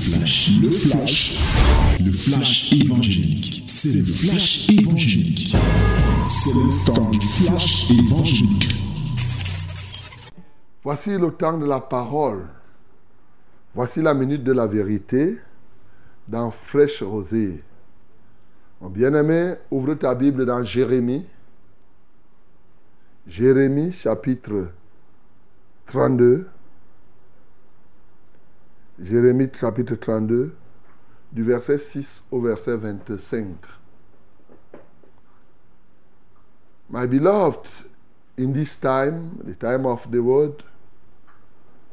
flash, le flash, le flash évangélique. C'est le flash évangélique. C'est le temps du flash évangélique. Voici le temps de la parole. Voici la minute de la vérité dans Fraîche Rosée. Mon bien-aimé, ouvre ta Bible dans Jérémie. Jérémie chapitre 32. Jérémie chapitre 32, du verset 6 au verset 25. My beloved, in this time, the time of the word,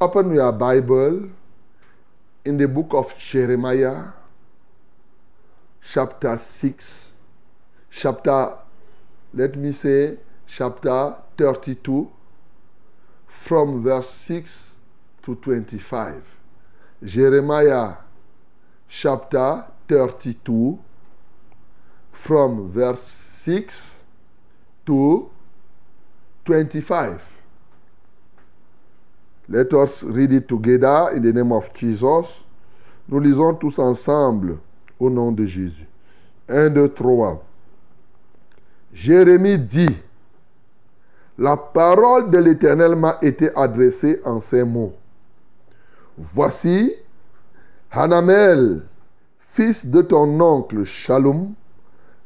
open your Bible in the book of Jeremiah, chapter 6, chapter, let me say, chapter 32, from verse 6 to 25. Jeremiah chapter 32 from verse 6 to 25. Let us read it together in the name of Jesus. Nous lisons tous ensemble au nom de Jésus. 1, 2, 3. Jérémie dit, la parole de l'Éternel m'a été adressée en ces mots. Voici, Hanamel, fils de ton oncle Shalom,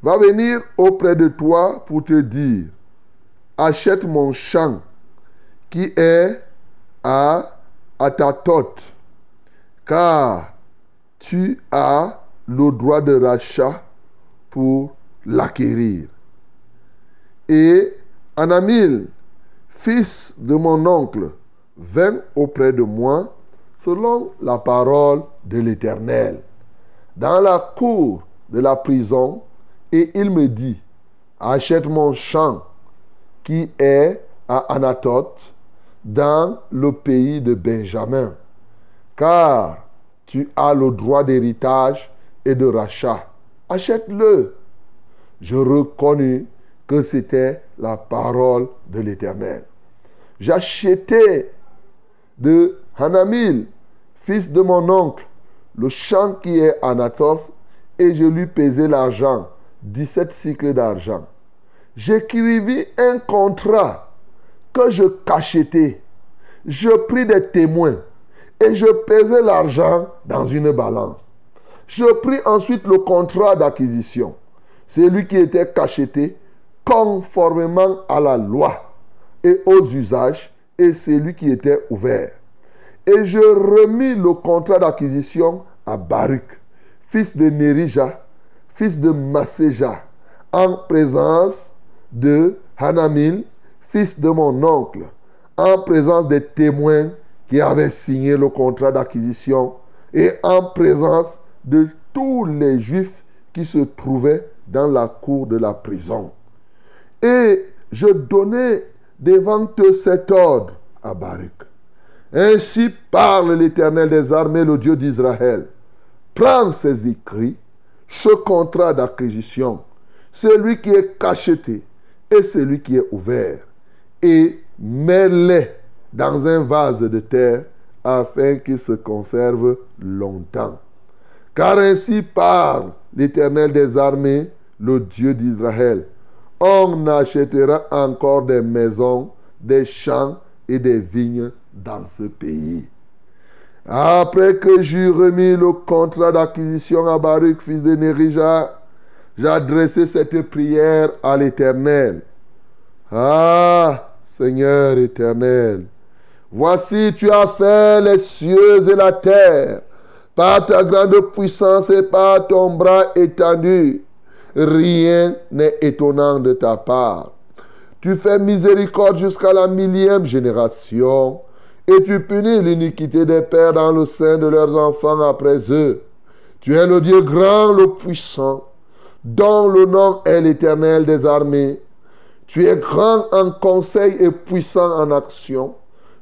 va venir auprès de toi pour te dire, achète mon champ qui est à Atatot, car tu as le droit de rachat pour l'acquérir. Et Anamil, fils de mon oncle, vint auprès de moi selon la parole de l'Éternel, dans la cour de la prison, et il me dit, achète mon champ qui est à Anatoth, dans le pays de Benjamin, car tu as le droit d'héritage et de rachat. Achète-le. Je reconnus que c'était la parole de l'Éternel. J'achetais de Hanamil, fils de mon oncle, le champ qui est Anatoth, et je lui pesai l'argent, 17 cycles d'argent. J'écrivis un contrat que je cachetais. Je pris des témoins et je pesai l'argent dans une balance. Je pris ensuite le contrat d'acquisition, celui qui était cacheté conformément à la loi et aux usages, et celui qui était ouvert. Et je remis le contrat d'acquisition à Baruch, fils de Nerija, fils de Maséja, en présence de Hanamil, fils de mon oncle, en présence des témoins qui avaient signé le contrat d'acquisition et en présence de tous les juifs qui se trouvaient dans la cour de la prison. Et je donnai devant eux cet ordre à Baruch. Ainsi parle l'Éternel des armées, le Dieu d'Israël. Prends ces écrits, ce contrat d'acquisition, celui qui est cacheté et celui qui est ouvert, et mets-les dans un vase de terre afin qu'ils se conservent longtemps. Car ainsi parle l'Éternel des armées, le Dieu d'Israël. On achètera encore des maisons, des champs et des vignes dans ce pays. Après que j'eus remis le contrat d'acquisition à Baruch, fils de Nérija, j'ai adressé cette prière à l'Éternel. Ah, Seigneur éternel, voici tu as fait les cieux et la terre par ta grande puissance et par ton bras étendu. Rien n'est étonnant de ta part. Tu fais miséricorde jusqu'à la millième génération et tu punis l'iniquité des pères dans le sein de leurs enfants après eux. Tu es le Dieu grand, le puissant, dont le nom est l'Éternel des armées. Tu es grand en conseil et puissant en action.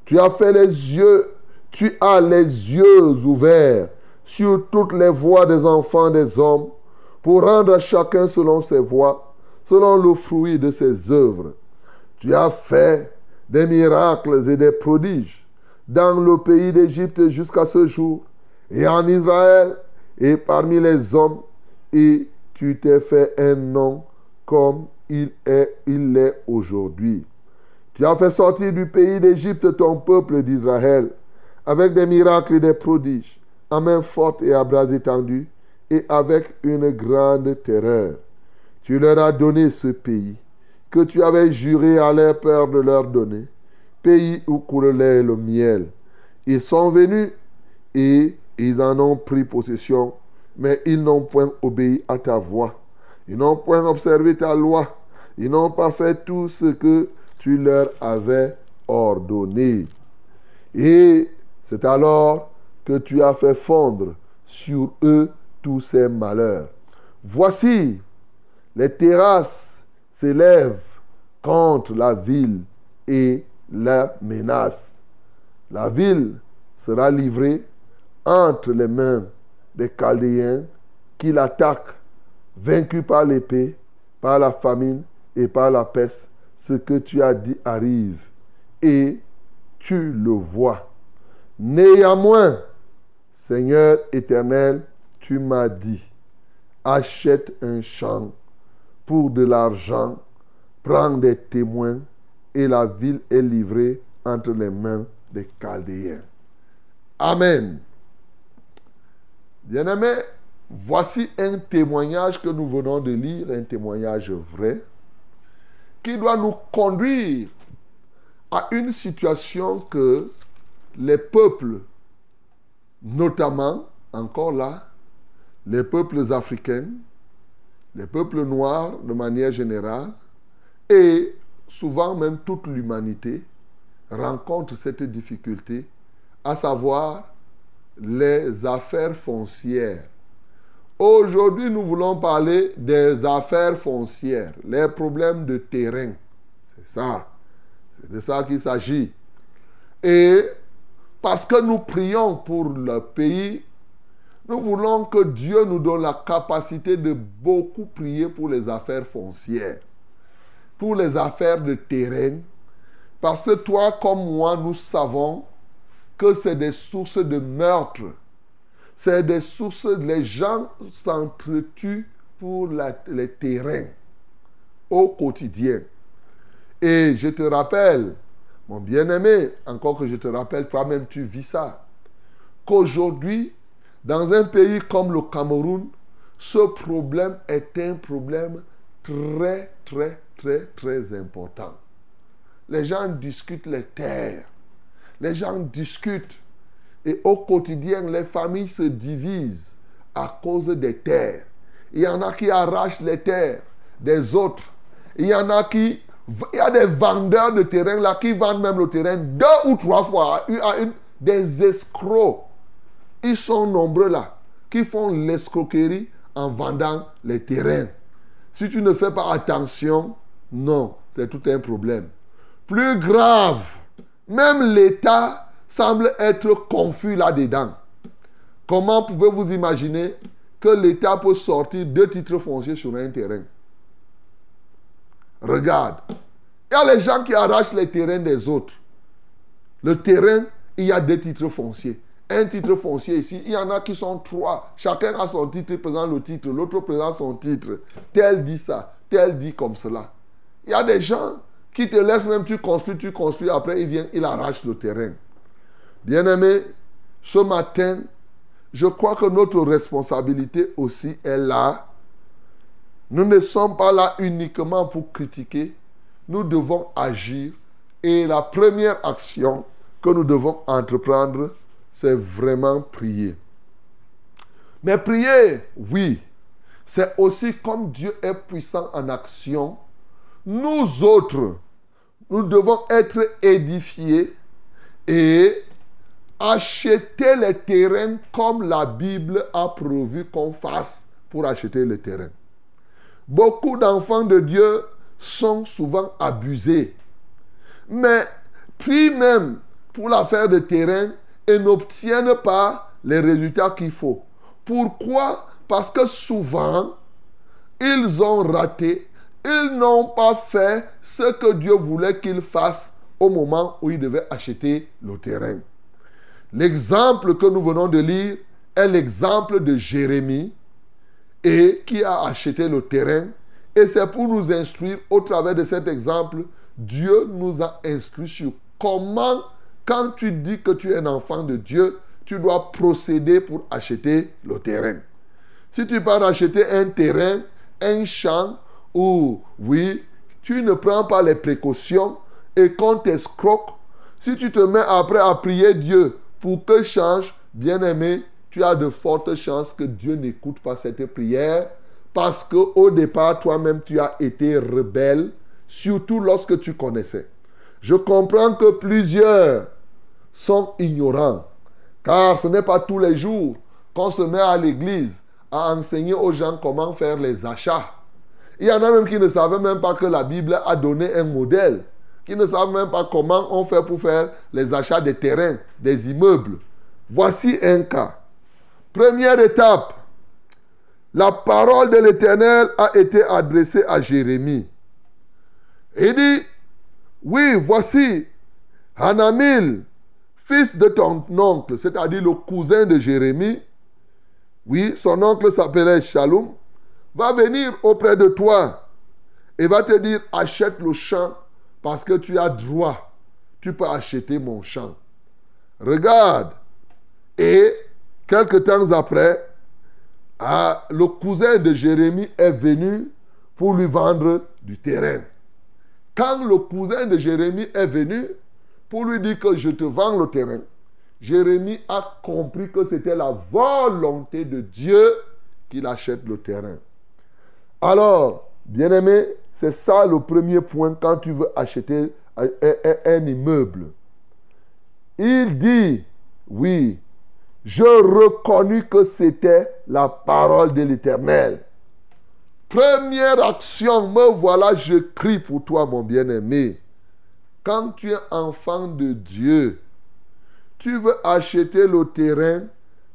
Tu as fait les yeux, tu as les yeux ouverts sur toutes les voies des enfants des hommes pour rendre à chacun selon ses voies, selon le fruit de ses œuvres. Tu as fait des miracles et des prodiges dans le pays d'Égypte jusqu'à ce jour, et en Israël et parmi les hommes, et tu t'es fait un nom comme il est, il est aujourd'hui. Tu as fait sortir du pays d'Égypte ton peuple d'Israël avec des miracles et des prodiges, à main forte et à bras étendus, et avec une grande terreur. Tu leur as donné ce pays que tu avais juré à leur père de leur donner, pays où coulait le miel. Ils sont venus et ils en ont pris possession, mais ils n'ont point obéi à ta voix. Ils n'ont point observé ta loi. Ils n'ont pas fait tout ce que tu leur avais ordonné. Et c'est alors que tu as fait fondre sur eux tous ces malheurs. Voici, les terrasses s'élèvent contre la ville et la menace. La ville sera livrée entre les mains des Chaldéens qui l'attaquent, vaincus par l'épée, par la famine et par la peste. Ce que tu as dit arrive et tu le vois. Néanmoins, Seigneur éternel, tu m'as dit, achète un champ pour de l'argent, prends des témoins et la ville est livrée entre les mains des Chaldéens. Amen. Bien-aimés, voici un témoignage que nous venons de lire, un témoignage vrai, qui doit nous conduire à une situation que les peuples, notamment, encore là, les peuples africains, les peuples noirs de manière générale, et souvent même toute l'humanité, rencontrent cette difficulté, à savoir les affaires foncières. Aujourd'hui, nous voulons parler des affaires foncières, les problèmes de terrain. C'est ça. C'est de ça qu'il s'agit. Et parce que nous prions pour le pays, nous voulons que Dieu nous donne la capacité de beaucoup prier pour les affaires foncières, pour les affaires de terrain. Parce que toi comme moi, nous savons que c'est des sources de meurtre. C'est des sources, les gens s'entretuent pour les terrains au quotidien. Et je te rappelle, mon bien-aimé, encore que je te rappelle, toi-même tu vis ça, qu'aujourd'hui, dans un pays comme le Cameroun, ce problème est un problème très, très, très, très important. Les gens discutent les terres. Les gens discutent. Et au quotidien, les familles se divisent à cause des terres. Il y en a qui arrachent les terres des autres. Il y en a qui... Il y a des vendeurs de terrain là qui vendent même le terrain deux ou trois fois à une, des escrocs. Ils sont nombreux là qui font l'escroquerie en vendant les terrains. Si tu ne fais pas attention, non, c'est tout un problème. Plus grave, même l'État semble être confus là-dedans. Comment pouvez-vous imaginer que l'État peut sortir deux titres fonciers sur un terrain? Regarde. Il y a les gens qui arrachent les terrains des autres. Le terrain, il y a deux titres fonciers. Un titre foncier ici, il y en a qui sont trois. Chacun a son titre, présente le titre, l'autre présente son titre. Tel dit ça, tel dit comme cela. Il y a des gens qui te laisse même, tu construis, tu construis, après il vient, il arrache le terrain. Bien-aimé, ce matin, je crois que notre responsabilité aussi est là. Nous ne sommes pas là uniquement pour critiquer, nous devons agir. Et la première action que nous devons entreprendre, c'est vraiment prier. Mais prier, oui, c'est aussi comme Dieu est puissant en action, nous autres, nous devons être édifiés et acheter les terrains comme la Bible a prévu qu'on fasse pour acheter les terrains. Beaucoup d'enfants de Dieu sont souvent abusés. Mais puis même pour l'affaire de terrain et n'obtiennent pas les résultats qu'il faut. Pourquoi? Parce que souvent, ils ont raté ils n'ont pas fait ce que Dieu voulait qu'ils fassent au moment où ils devaient acheter le terrain. L'exemple que nous venons de lire est l'exemple de Jérémie et qui a acheté le terrain. Et c'est pour nous instruire au travers de cet exemple, Dieu nous a instruit sur comment, quand tu dis que tu es un enfant de Dieu, tu dois procéder pour acheter le terrain. Si tu pars acheter un terrain, un champ, ou oui, tu ne prends pas les précautions et qu'on t'escroque, si tu te mets après à prier Dieu pour que change, bien aimé, tu as de fortes chances que Dieu n'écoute pas cette prière parce que au départ toi-même tu as été rebelle, surtout lorsque tu connaissais. Je comprends que plusieurs sont ignorants, car ce n'est pas tous les jours qu'on se met à l'église à enseigner aux gens comment faire les achats. Il y en a même qui ne savaient même pas que la Bible a donné un modèle, qui ne savent même pas comment on fait pour faire les achats des terrains, des immeubles. Voici un cas. Première étape, la parole de l'Éternel a été adressée à Jérémie. Il dit, oui, voici Hanamil, fils de ton oncle, c'est-à-dire le cousin de Jérémie. Oui, son oncle s'appelait Shalom, va venir auprès de toi et va te dire, achète le champ parce que tu as droit. Tu peux acheter mon champ. Regarde. Et Quelque temps après, ah, le cousin de Jérémie est venu pour lui vendre du terrain. Quand le cousin de Jérémie est venu pour lui dire que je te vends le terrain, Jérémie a compris que c'était la volonté de Dieu qu'il achète le terrain. Alors, bien aimé, c'est ça le premier point quand tu veux acheter un immeuble. Il dit, oui, je reconnus que c'était la parole de l'Éternel. Première action, me voilà, je crie pour toi, mon bien-aimé. Quand tu es enfant de Dieu, tu veux acheter le terrain,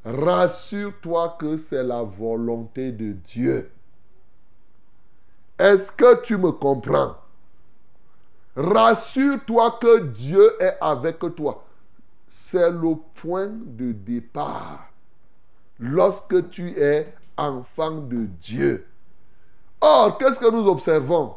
rassure-toi que c'est la volonté de Dieu. Est-ce que tu me comprends? Rassure-toi que Dieu est avec toi. C'est le point de départ. Lorsque tu es enfant de Dieu. Or, qu'est-ce que nous observons?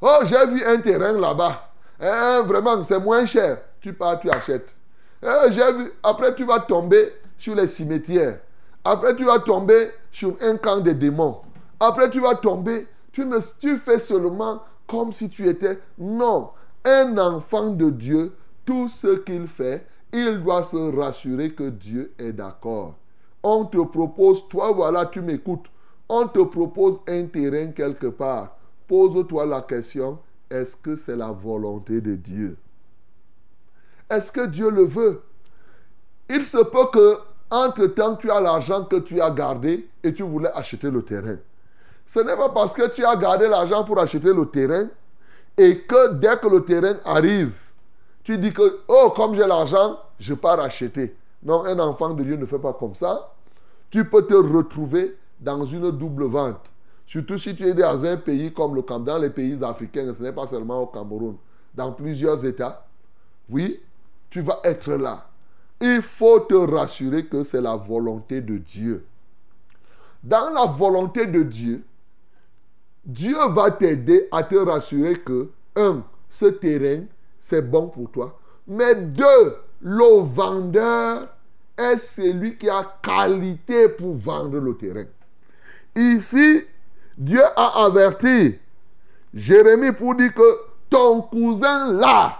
Oh, j'ai vu un terrain là-bas. Eh, vraiment, c'est moins cher. Tu pars, tu achètes. Eh, j'ai. Après, tu vas tomber sur les cimetières. Après, tu vas tomber sur un camp de démons. Après, tu vas tomber. Tu, ne, fais seulement comme si tu étais. Non. Un enfant de Dieu, tout ce qu'il fait, il doit se rassurer que Dieu est d'accord. On te propose, toi voilà, tu m'écoutes. On te propose un terrain quelque part. Pose-toi la question, est-ce que c'est la volonté de Dieu? Est-ce que Dieu le veut? Il se peut que, entre-temps, tu as l'argent que tu as gardé et tu voulais acheter le terrain. Ce n'est pas parce que tu as gardé l'argent pour acheter le terrain et que dès que le terrain arrive, tu dis que, oh, comme j'ai l'argent, je pars acheter. Non, un enfant de Dieu ne fait pas comme ça. Tu peux te retrouver dans une double vente. Surtout si tu es dans un pays comme le Cameroun, dans les pays africains, ce n'est pas seulement au Cameroun, dans plusieurs États. Oui, tu vas être là. Il faut te rassurer que c'est la volonté de Dieu. Dans la volonté de Dieu, Dieu va t'aider à te rassurer que, un, ce terrain, c'est bon pour toi. Mais deux, le vendeur est celui qui a qualité pour vendre le terrain. Ici, Dieu a averti Jérémie pour dire que ton cousin là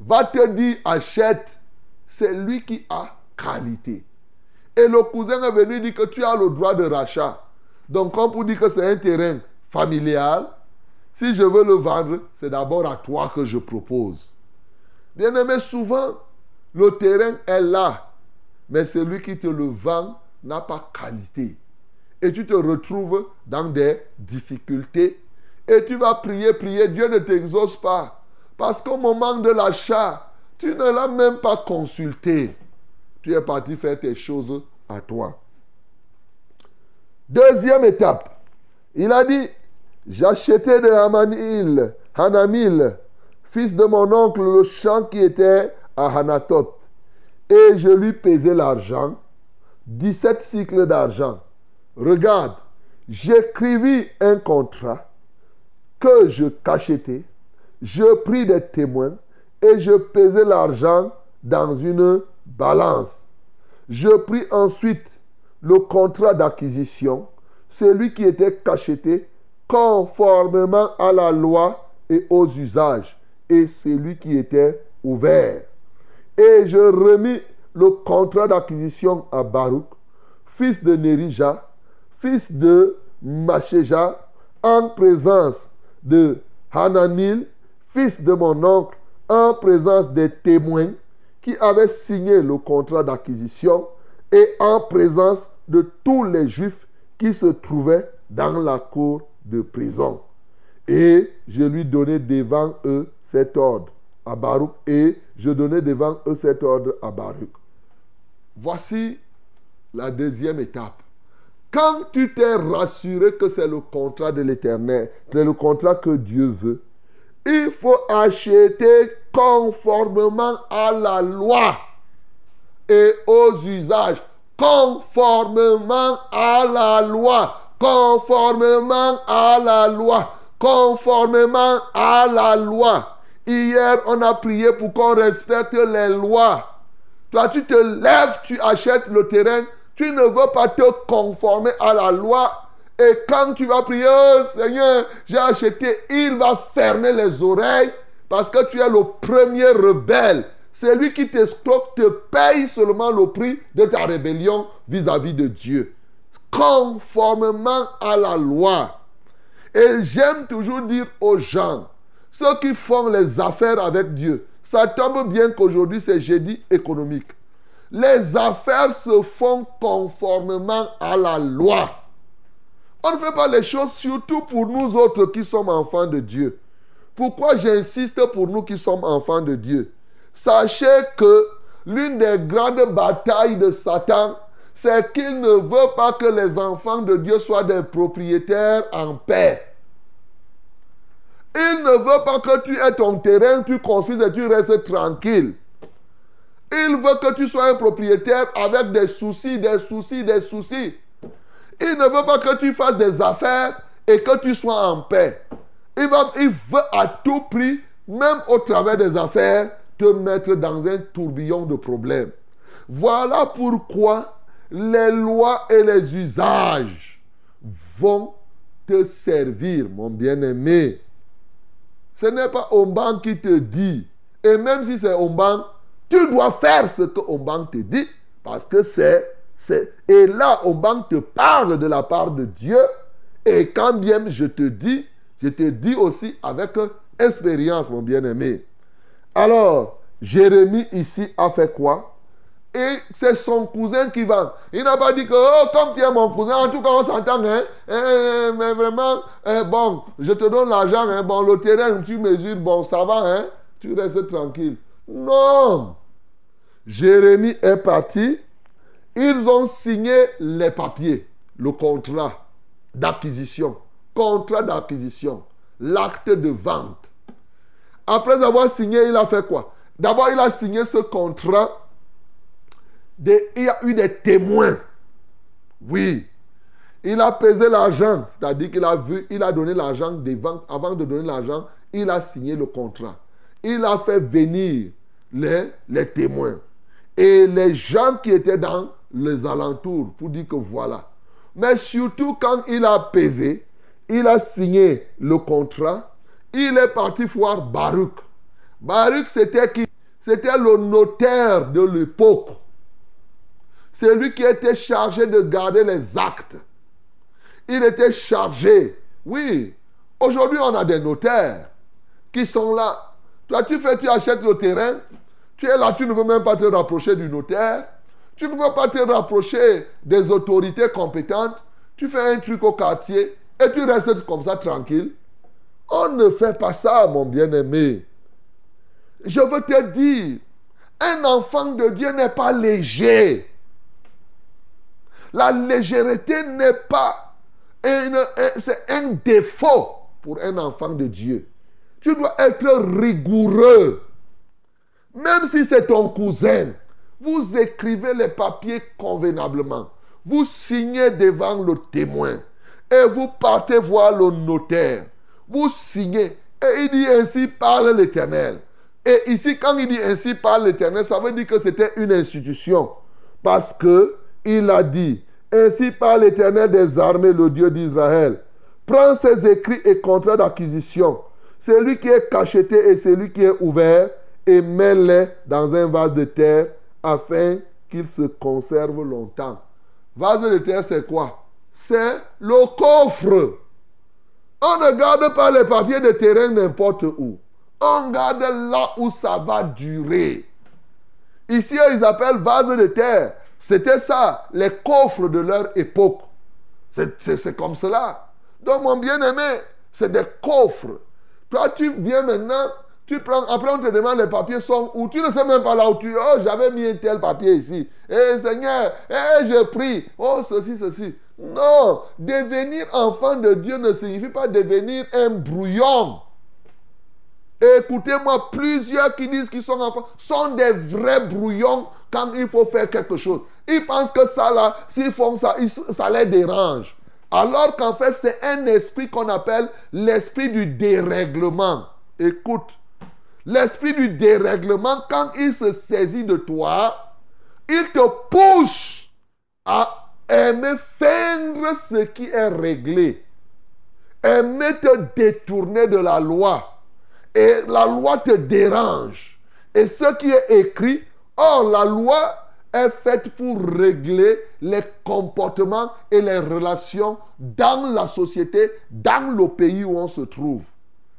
va te dire achète. C'est lui qui a qualité. Et le cousin est venu dire que tu as le droit de rachat. Donc, comme pour dire que c'est un terrain familial, si je veux le vendre, c'est d'abord à toi que je propose. Bien aimé, souvent, le terrain est là, mais celui qui te le vend n'a pas qualité. Et tu te retrouves dans des difficultés. Et tu vas prier, prier, Dieu ne t'exauce pas. Parce qu'au moment de l'achat, tu ne l'as même pas consulté. Tu es parti faire tes choses à toi. Deuxième étape, il a dit, j'achetais de Hamanil, Hanamil, fils de mon oncle, le champ qui était à Hanatot. Et je lui pesai l'argent 17 cycles d'argent. Regarde, j'écrivis un contrat que je cachetais, je pris des témoins et je pesais l'argent dans une balance. Je pris ensuite le contrat d'acquisition, celui qui était cacheté conformément à la loi et aux usages, et celui qui était ouvert. Et je remis le contrat d'acquisition à Baruch, fils de Nerija, fils de Machéja, en présence de Hananil, fils de mon oncle, en présence des témoins qui avaient signé le contrat d'acquisition et en présence de tous les Juifs qui se trouvaient dans la cour de prison. Et je lui donnai devant eux cet ordre à Baruch et je donnai devant eux cet ordre à Baruch. Voici la deuxième étape. Quand tu t'es rassuré que c'est le contrat de l'éternel, c'est le contrat que Dieu veut, il faut acheter conformément à la loi et aux usages. Conformément à la loi. Conformément à la loi. Conformément à la loi. Hier, on a prié pour qu'on respecte les lois. Toi, tu te lèves, tu achètes le terrain. Tu ne veux pas te conformer à la loi. Et quand tu vas prier, oh, Seigneur, j'ai acheté, il va fermer les oreilles parce que tu es le premier rebelle. Celui qui t'escroque te paye seulement le prix de ta rébellion vis-à-vis de Dieu. Conformément à la loi. Et j'aime toujours dire aux gens, ceux qui font les affaires avec Dieu, ça tombe bien qu'aujourd'hui c'est jeudi économique. Les affaires se font conformément à la loi. On ne fait pas les choses surtout pour nous autres qui sommes enfants de Dieu. Pourquoi j'insiste pour nous qui sommes enfants de Dieu? Sachez que l'une des grandes batailles de Satan, c'est qu'il ne veut pas que les enfants de Dieu soient des propriétaires en paix. Il ne veut pas que tu aies ton terrain, tu construis et tu restes tranquille. Il veut que tu sois un propriétaire avec des soucis, des soucis, des soucis. Il ne veut pas que tu fasses des affaires et que tu sois en paix. Il veut à tout prix, même au travers des affaires, te mettre dans un tourbillon de problèmes. Voilà pourquoi les lois et les usages vont te servir, mon bien-aimé. Ce n'est pas Omban qui te dit. Et même si c'est Omban, tu dois faire ce que Omban te dit. Parce que c'est et là, Omban te parle de la part de Dieu. Et quand bien je te dis, je te dis aussi avec expérience, mon bien-aimé. Alors, Jérémie ici a fait quoi? Et c'est son cousin qui va. Il n'a pas dit que, oh, comme tu es mon cousin, en tout cas, on s'entend, hein. Eh, eh, mais vraiment, eh, bon, je te donne l'argent, hein. Bon, le terrain, tu mesures, bon, ça va, hein. Tu restes tranquille. Non. Jérémie est parti ils ont signé les papiers, le contrat d'acquisition, contrat d'acquisition, l'acte de vente. Après avoir signé, il a fait quoi? D'abord, il a signé ce contrat. Il y a eu des témoins. Oui. Il a pesé l'argent, c'est-à-dire qu'il a vu, il a donné l'argent Avant de donner l'argent, il a signé le contrat. Il a fait venir les, les témoins. Et les gens qui étaient dans les alentours pour dire que voilà. Mais surtout quand il a pesé, il a signé le contrat, il est parti voir Baruch. Baruch, c'était qui? C'était le notaire de l'époque. C'est lui qui était chargé de garder les actes. Il était chargé. Oui, aujourd'hui on a des notaires qui sont là. Toi, tu fais, tu achètes le terrain, tu es là, tu ne veux même pas te rapprocher du notaire. Tu ne veux pas te rapprocher des autorités compétentes. Tu fais un truc au quartier et tu restes comme ça tranquille. On ne fait pas ça, mon bien-aimé. Je veux te dire, un enfant de Dieu n'est pas léger. La légèreté n'est pas un défaut pour un enfant de Dieu. Tu dois être rigoureux. Même si c'est ton cousin, vous écrivez les papiers convenablement. Vous signez devant le témoin. Et vous partez voir le notaire. Vous signez. Et il dit ainsi parle l'Éternel. Et ici, quand il dit ainsi parle l'Éternel, ça veut dire que c'était une institution. Parce que il a dit, ainsi parle l'Éternel des armées, le Dieu d'Israël. Prends ses écrits et contrats d'acquisition, celui qui est cacheté et celui qui est ouvert, et mets-les dans un vase de terre afin qu'ils se conservent longtemps. Vase de terre, c'est quoi? C'est le coffre. On ne garde pas les papiers de terrain n'importe où. On garde là où ça va durer. Ici, ils appellent vase de terre. C'était ça, les coffres de leur époque. C'est comme cela. Donc, mon bien-aimé, c'est des coffres. Toi, tu viens maintenant, tu prends, après on te demande les papiers sont où? Tu ne sais même pas là où tu es. Oh, j'avais mis un tel papier ici. Eh Seigneur, eh, je prie. Oh, ceci, ceci. Non, devenir enfant de Dieu ne signifie pas devenir un brouillon. Écoutez-moi, plusieurs qui disent qu'ils sont enfants sont des vrais brouillons quand il faut faire quelque chose. Ils pensent que ça là, s'ils font ça, ça les dérange. Alors qu'en fait, c'est un esprit qu'on appelle l'esprit du dérèglement. Écoute, l'esprit du dérèglement, quand il se saisit de toi, il te pousse à aimer feindre ce qui est réglé. Aimer te détourner de la loi. Et la loi te dérange. Et ce qui est écrit, or la loi est faite pour régler les comportements et les relations dans la société, dans le pays où on se trouve.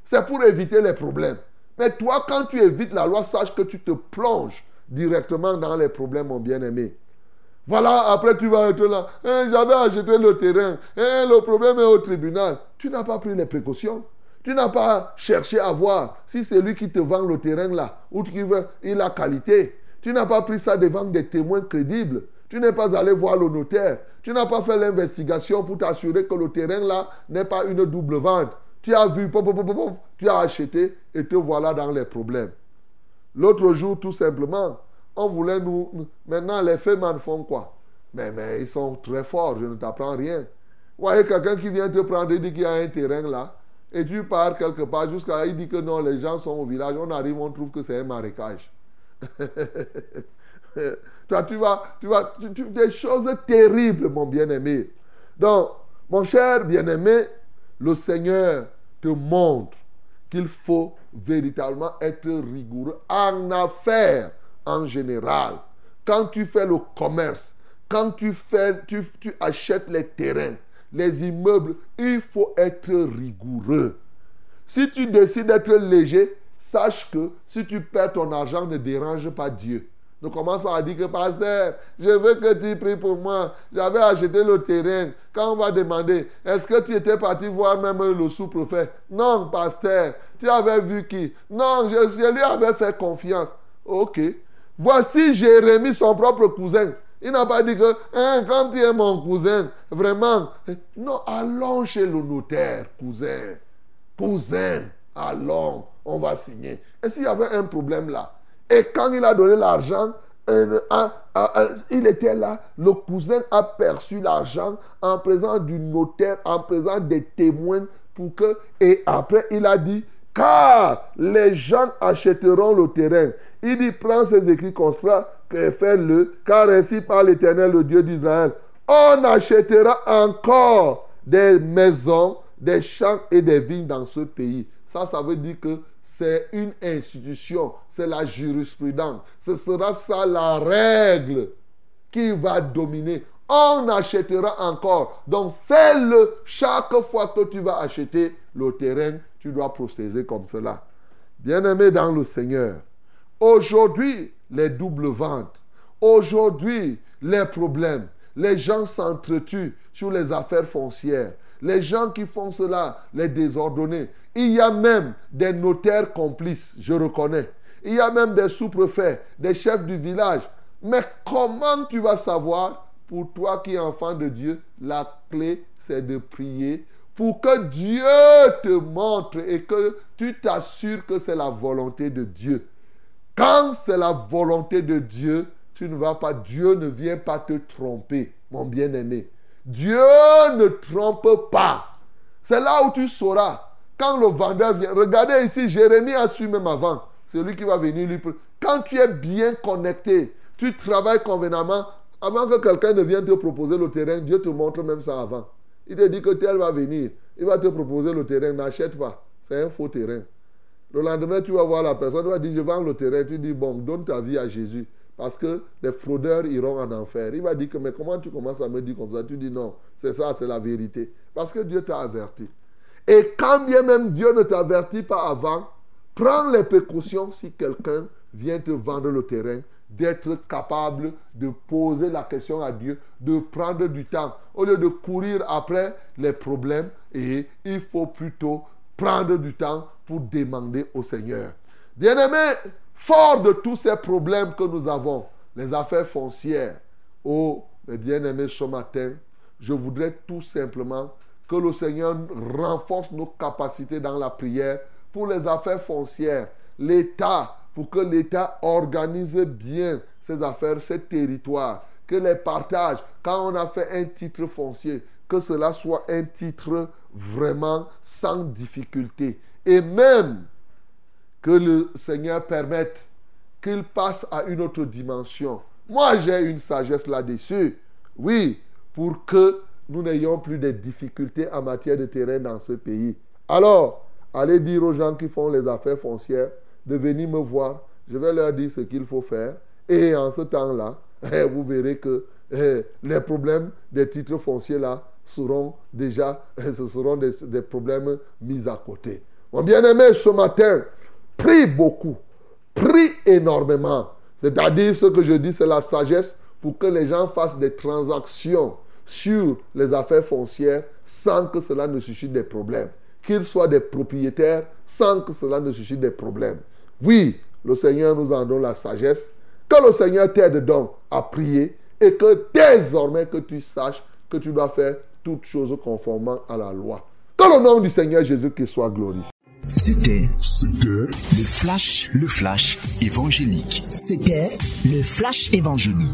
C'est pour éviter les problèmes. Mais toi, quand tu évites la loi, sache que tu te plonges directement dans les problèmes, mon bien-aimé. Voilà, après tu vas être là. Hein, j'avais acheté le terrain. Hein, le problème est au tribunal. Tu n'as pas pris les précautions. Tu n'as pas cherché à voir si c'est lui qui te vend le terrain là, ou qui veut, il a qualité. Tu n'as pas pris ça devant des témoins crédibles. Tu n'es pas allé voir le notaire. Tu n'as pas fait l'investigation pour t'assurer que le terrain là n'est pas une double vente. Tu as vu, tu as acheté et te voilà dans les problèmes. L'autre jour, tout simplement, on voulait nous... Maintenant, les femmes font quoi? Mais, mais ils sont très forts, je ne t'apprends rien. Vous voyez quelqu'un qui vient te prendre et dit qu'il y a un terrain là. Et tu pars quelque part jusqu'à il dit que non, les gens sont au village. On arrive, on trouve que c'est un marécage. Toi, tu vas, tu vas, des choses terribles, mon bien-aimé. Donc, mon cher bien-aimé, le Seigneur te montre qu'il faut véritablement être rigoureux en affaires en général. Quand tu fais le commerce, quand tu, fais, tu, tu achètes les terrains, les immeubles, il faut être rigoureux. Si tu décides d'être léger, sache que si tu perds ton argent, ne dérange pas Dieu. Ne commence pas à dire que, pasteur, je veux que tu pries pour moi. J'avais acheté le terrain. Quand on va demander, est-ce que tu étais parti voir même le sous-préfet? Non, pasteur. Tu avais vu qui? Non, je, je, lui avais fait confiance. Ok. Voici Jérémie, son propre cousin. Il n'a pas dit que, hein, quand tu es mon cousin, vraiment. Non, allons chez le notaire, cousin. Cousin, allons, on va signer. Et s'il y avait un problème là, et quand il a donné l'argent, il était là, le cousin a perçu l'argent en présence du notaire, en présence des témoins pour que, et après il a dit, car les gens achèteront le terrain. Il dit, prends ses écrits constats fais-le, car ainsi par l'Éternel, le Dieu d'Israël, on achètera encore des maisons, des champs et des vignes dans ce pays. Ça, ça veut dire que c'est une institution, c'est la jurisprudence. Ce sera ça la règle qui va dominer. On achètera encore. Donc fais-le chaque fois que tu vas acheter le terrain, tu dois procéder comme cela. Bien-aimé dans le Seigneur, aujourd'hui, les doubles ventes. Aujourd'hui, les problèmes. Les gens s'entretuent sur les affaires foncières. Les gens qui font cela, les désordonnés. Il y a même des notaires complices, je reconnais. Il y a même des sous-préfets, des chefs du village. Mais comment tu vas savoir, pour toi qui es enfant de Dieu, la clé, c'est de prier pour que Dieu te montre et que tu t'assures que c'est la volonté de Dieu. Quand c'est la volonté de Dieu, tu ne vas pas, Dieu ne vient pas te tromper, mon bien-aimé. Dieu ne trompe pas. C'est là où tu sauras. Quand le vendeur vient, regardez ici, Jérémie a su même avant. C'est lui qui va venir lui. Quand tu es bien connecté, tu travailles convenablement, avant que quelqu'un ne vienne te proposer le terrain, Dieu te montre même ça avant. Il te dit que tel va venir. Il va te proposer le terrain, n'achète pas. C'est un faux terrain. Le lendemain, tu vas voir la personne, tu vas dire, je vends le terrain. Tu dis, bon, donne ta vie à Jésus. Parce que les fraudeurs iront en enfer. Il va dire que, mais comment tu commences à me dire comme ça? Tu dis, non, c'est ça, c'est la vérité. Parce que Dieu t'a averti. Et quand bien même Dieu ne t'avertit pas avant, prends les précautions si quelqu'un vient te vendre le terrain, d'être capable de poser la question à Dieu, de prendre du temps, au lieu de courir après les problèmes, et il faut plutôt prendre du temps pour demander au Seigneur. Bien-aimé, fort de tous ces problèmes que nous avons, les affaires foncières, oh, mes bien-aimés, ce matin, je voudrais tout simplement que le Seigneur renforce nos capacités dans la prière pour les affaires foncières, l'État, pour que l'État organise bien ses affaires, ses territoires, que les partages, quand on a fait un titre foncier, que cela soit un titre vraiment sans difficulté. Et même que le Seigneur permette qu'il passe à une autre dimension. Moi, j'ai une sagesse là-dessus. Oui, pour que nous n'ayons plus de difficultés en matière de terrain dans ce pays. Alors, allez dire aux gens qui font les affaires foncières de venir me voir. Je vais leur dire ce qu'il faut faire. Et en ce temps-là, vous verrez que eh, les problèmes des titres fonciers là seront déjà, ce seront des, des problèmes mis à côté. Mon bien-aimé, ce matin, prie beaucoup, prie énormément. C'est-à-dire, ce que je dis, c'est la sagesse pour que les gens fassent des transactions sur les affaires foncières sans que cela ne suscite des problèmes. Qu'ils soient des propriétaires sans que cela ne suscite des problèmes. Oui, le Seigneur nous en donne la sagesse. Que le Seigneur t'aide donc à prier et que désormais que tu saches que tu dois faire toutes choses conformément à la loi. Que le nom du Seigneur Jésus-Christ soit glorifié. C'était C'était le flash, le flash évangélique. C'était le flash évangélique.